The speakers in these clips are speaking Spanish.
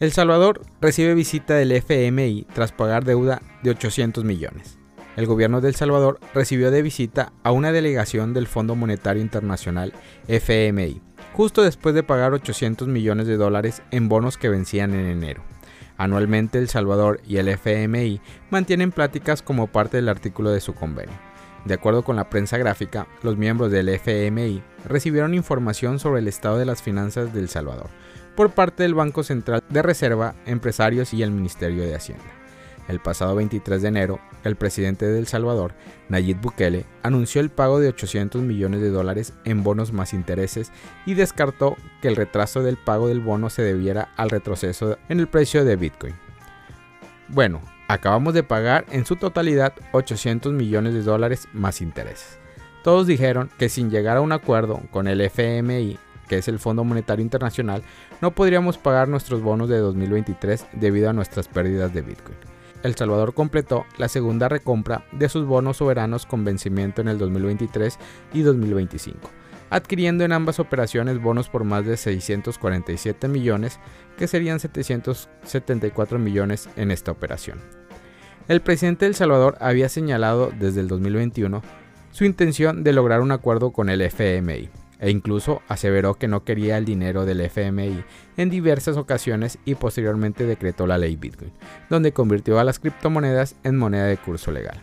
El Salvador recibe visita del FMI tras pagar deuda de 800 millones. El gobierno de El Salvador recibió de visita a una delegación del Fondo Monetario Internacional FMI, justo después de pagar 800 millones de dólares en bonos que vencían en enero. Anualmente El Salvador y el FMI mantienen pláticas como parte del artículo de su convenio. De acuerdo con la prensa gráfica, los miembros del FMI recibieron información sobre el estado de las finanzas de El Salvador por parte del Banco Central de Reserva, empresarios y el Ministerio de Hacienda. El pasado 23 de enero, el presidente de El Salvador, Nayib Bukele, anunció el pago de 800 millones de dólares en bonos más intereses y descartó que el retraso del pago del bono se debiera al retroceso en el precio de Bitcoin. Bueno, acabamos de pagar en su totalidad 800 millones de dólares más intereses. Todos dijeron que sin llegar a un acuerdo con el FMI que es el Fondo Monetario Internacional, no podríamos pagar nuestros bonos de 2023 debido a nuestras pérdidas de Bitcoin. El Salvador completó la segunda recompra de sus bonos soberanos con vencimiento en el 2023 y 2025, adquiriendo en ambas operaciones bonos por más de 647 millones, que serían 774 millones en esta operación. El presidente de El Salvador había señalado desde el 2021 su intención de lograr un acuerdo con el FMI, e incluso aseveró que no quería el dinero del FMI en diversas ocasiones y posteriormente decretó la ley Bitcoin, donde convirtió a las criptomonedas en moneda de curso legal.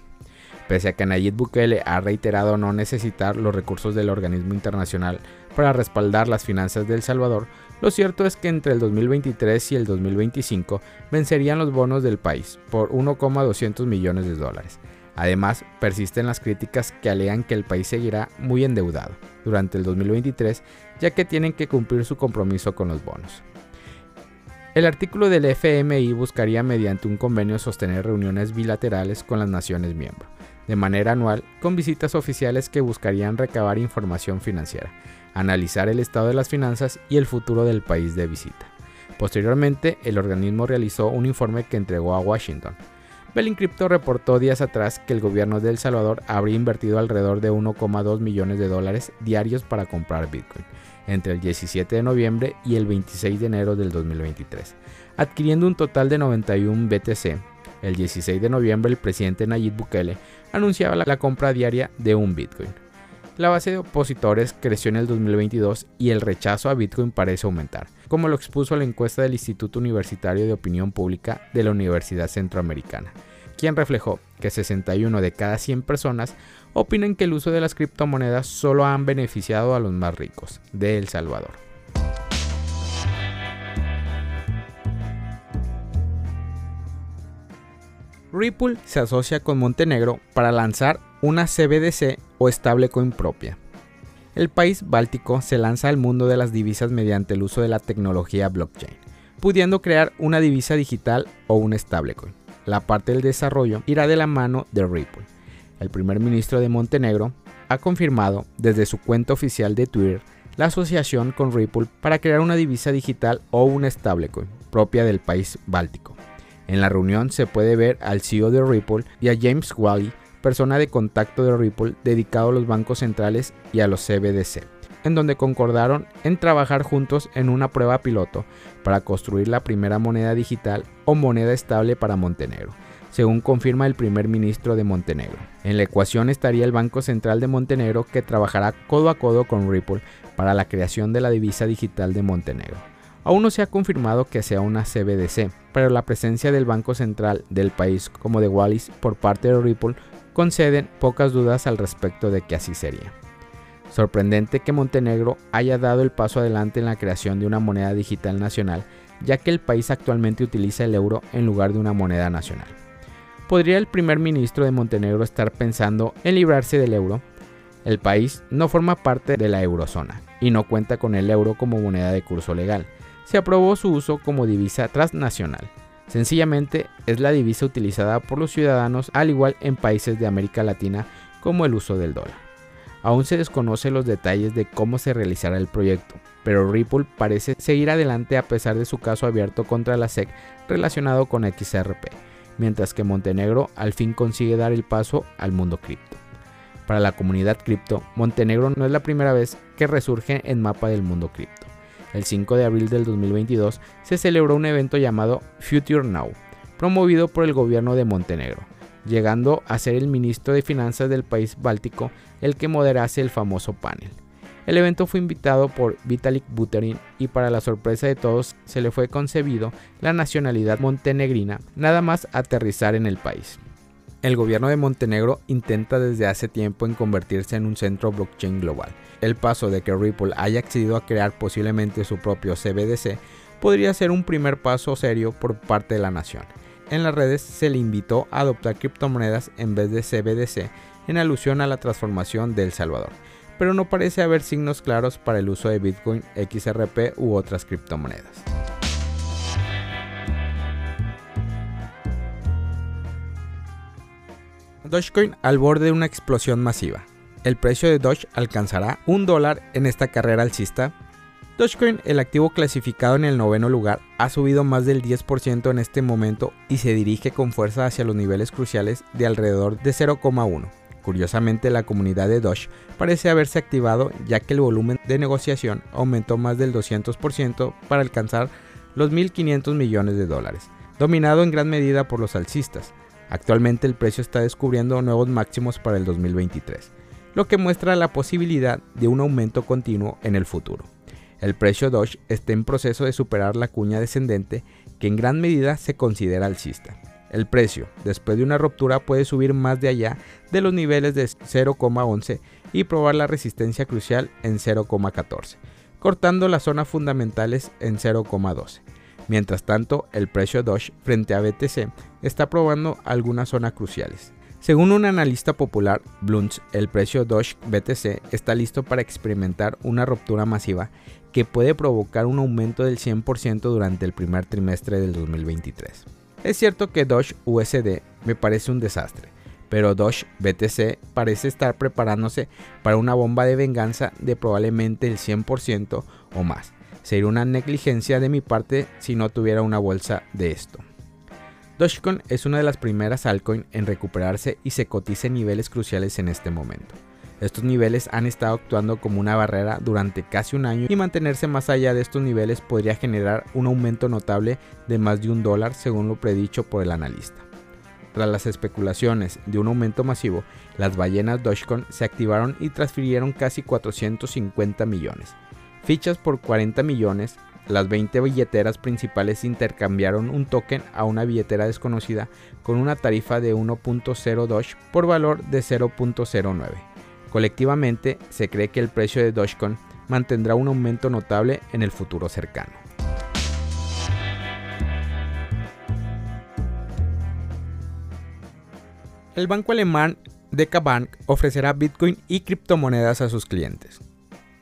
Pese a que Nayib Bukele ha reiterado no necesitar los recursos del organismo internacional para respaldar las finanzas de El Salvador, lo cierto es que entre el 2023 y el 2025 vencerían los bonos del país por 1,200 millones de dólares, Además, persisten las críticas que alegan que el país seguirá muy endeudado durante el 2023, ya que tienen que cumplir su compromiso con los bonos. El artículo del FMI buscaría mediante un convenio sostener reuniones bilaterales con las naciones miembros, de manera anual, con visitas oficiales que buscarían recabar información financiera, analizar el estado de las finanzas y el futuro del país de visita. Posteriormente, el organismo realizó un informe que entregó a Washington, Belin Crypto reportó días atrás que el gobierno de El Salvador habría invertido alrededor de 1,2 millones de dólares diarios para comprar Bitcoin entre el 17 de noviembre y el 26 de enero del 2023, adquiriendo un total de 91 BTC. El 16 de noviembre el presidente Nayib Bukele anunciaba la compra diaria de un Bitcoin. La base de opositores creció en el 2022 y el rechazo a Bitcoin parece aumentar, como lo expuso la encuesta del Instituto Universitario de Opinión Pública de la Universidad Centroamericana, quien reflejó que 61 de cada 100 personas opinan que el uso de las criptomonedas solo han beneficiado a los más ricos de El Salvador. Ripple se asocia con Montenegro para lanzar una CBDC o stablecoin propia. El país báltico se lanza al mundo de las divisas mediante el uso de la tecnología blockchain, pudiendo crear una divisa digital o un stablecoin. La parte del desarrollo irá de la mano de Ripple. El primer ministro de Montenegro ha confirmado desde su cuenta oficial de Twitter la asociación con Ripple para crear una divisa digital o un stablecoin propia del país báltico. En la reunión se puede ver al CEO de Ripple y a James Wally persona de contacto de Ripple dedicado a los bancos centrales y a los CBDC, en donde concordaron en trabajar juntos en una prueba piloto para construir la primera moneda digital o moneda estable para Montenegro, según confirma el primer ministro de Montenegro. En la ecuación estaría el Banco Central de Montenegro que trabajará codo a codo con Ripple para la creación de la divisa digital de Montenegro. Aún no se ha confirmado que sea una CBDC, pero la presencia del Banco Central del país como de Wallis por parte de Ripple conceden pocas dudas al respecto de que así sería. Sorprendente que Montenegro haya dado el paso adelante en la creación de una moneda digital nacional, ya que el país actualmente utiliza el euro en lugar de una moneda nacional. ¿Podría el primer ministro de Montenegro estar pensando en librarse del euro? El país no forma parte de la eurozona y no cuenta con el euro como moneda de curso legal. Se aprobó su uso como divisa transnacional Sencillamente es la divisa utilizada por los ciudadanos al igual en países de América Latina como el uso del dólar. Aún se desconocen los detalles de cómo se realizará el proyecto, pero Ripple parece seguir adelante a pesar de su caso abierto contra la SEC relacionado con XRP, mientras que Montenegro al fin consigue dar el paso al mundo cripto. Para la comunidad cripto, Montenegro no es la primera vez que resurge en mapa del mundo cripto. El 5 de abril del 2022 se celebró un evento llamado Future Now, promovido por el gobierno de Montenegro, llegando a ser el ministro de Finanzas del país báltico el que moderase el famoso panel. El evento fue invitado por Vitalik Buterin y para la sorpresa de todos se le fue concebido la nacionalidad montenegrina nada más aterrizar en el país. El gobierno de Montenegro intenta desde hace tiempo en convertirse en un centro blockchain global. El paso de que Ripple haya accedido a crear posiblemente su propio CBDC podría ser un primer paso serio por parte de la nación. En las redes se le invitó a adoptar criptomonedas en vez de CBDC en alusión a la transformación de El Salvador pero no parece haber signos claros para el uso de Bitcoin, XRP u otras criptomonedas. Dogecoin al borde de una explosión masiva. El precio de Doge alcanzará un dólar en esta carrera alcista. Dogecoin, el activo clasificado en el noveno lugar, ha subido más del 10% en este momento y se dirige con fuerza hacia los niveles cruciales de alrededor de 0,1. Curiosamente, la comunidad de Doge parece haberse activado ya que el volumen de negociación aumentó más del 200% para alcanzar los 1.500 millones de dólares, dominado en gran medida por los alcistas. Actualmente el precio está descubriendo nuevos máximos para el 2023, lo que muestra la posibilidad de un aumento continuo en el futuro. El precio Doge está en proceso de superar la cuña descendente que en gran medida se considera alcista. El precio, después de una ruptura, puede subir más de allá de los niveles de 0,11 y probar la resistencia crucial en 0,14, cortando las zonas fundamentales en 0,12. Mientras tanto, el precio Doge frente a BTC está probando algunas zonas cruciales. Según un analista popular, Blunts, el precio Doge BTC está listo para experimentar una ruptura masiva que puede provocar un aumento del 100% durante el primer trimestre del 2023. Es cierto que Doge USD me parece un desastre, pero Doge BTC parece estar preparándose para una bomba de venganza de probablemente el 100% o más. Sería una negligencia de mi parte si no tuviera una bolsa de esto. Dogecoin es una de las primeras altcoins en recuperarse y se cotiza en niveles cruciales en este momento. Estos niveles han estado actuando como una barrera durante casi un año y mantenerse más allá de estos niveles podría generar un aumento notable de más de un dólar según lo predicho por el analista. Tras las especulaciones de un aumento masivo, las ballenas Dogecoin se activaron y transfirieron casi 450 millones. Fichas por 40 millones, las 20 billeteras principales intercambiaron un token a una billetera desconocida con una tarifa de 1.0 Doge por valor de 0.09. Colectivamente, se cree que el precio de Dogecoin mantendrá un aumento notable en el futuro cercano. El banco alemán DK Bank ofrecerá Bitcoin y criptomonedas a sus clientes.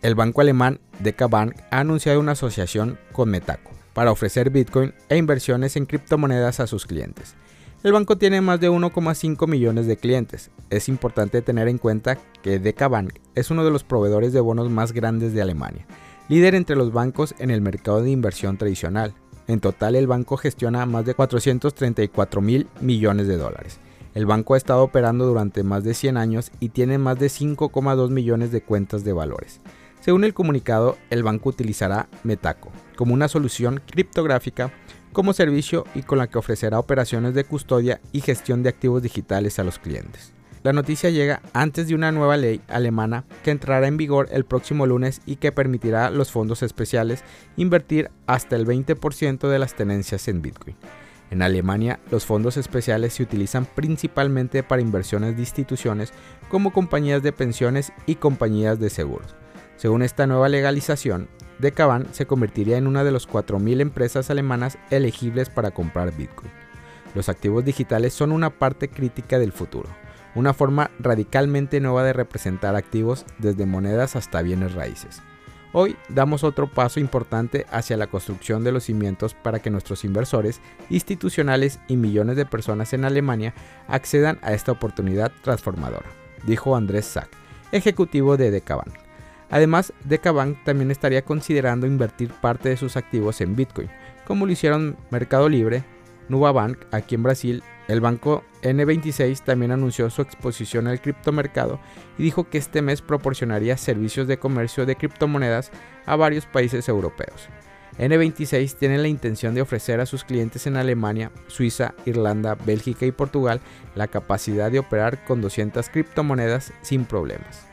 El banco alemán DK Bank ha anunciado una asociación con Metaco para ofrecer Bitcoin e inversiones en criptomonedas a sus clientes. El banco tiene más de 1,5 millones de clientes. Es importante tener en cuenta que DK Bank es uno de los proveedores de bonos más grandes de Alemania, líder entre los bancos en el mercado de inversión tradicional. En total el banco gestiona más de 434 mil millones de dólares. El banco ha estado operando durante más de 100 años y tiene más de 5,2 millones de cuentas de valores. Según el comunicado, el banco utilizará Metaco como una solución criptográfica como servicio y con la que ofrecerá operaciones de custodia y gestión de activos digitales a los clientes. La noticia llega antes de una nueva ley alemana que entrará en vigor el próximo lunes y que permitirá a los fondos especiales invertir hasta el 20% de las tenencias en Bitcoin. En Alemania, los fondos especiales se utilizan principalmente para inversiones de instituciones como compañías de pensiones y compañías de seguros. Según esta nueva legalización, Decaban se convertiría en una de las 4.000 empresas alemanas elegibles para comprar Bitcoin. Los activos digitales son una parte crítica del futuro, una forma radicalmente nueva de representar activos desde monedas hasta bienes raíces. Hoy damos otro paso importante hacia la construcción de los cimientos para que nuestros inversores institucionales y millones de personas en Alemania accedan a esta oportunidad transformadora, dijo Andrés Sack, ejecutivo de Decabank. Además, Decabank también estaría considerando invertir parte de sus activos en Bitcoin, como lo hicieron Mercado Libre, Nubank aquí en Brasil, el banco N26 también anunció su exposición al criptomercado y dijo que este mes proporcionaría servicios de comercio de criptomonedas a varios países europeos. N26 tiene la intención de ofrecer a sus clientes en Alemania, Suiza, Irlanda, Bélgica y Portugal la capacidad de operar con 200 criptomonedas sin problemas.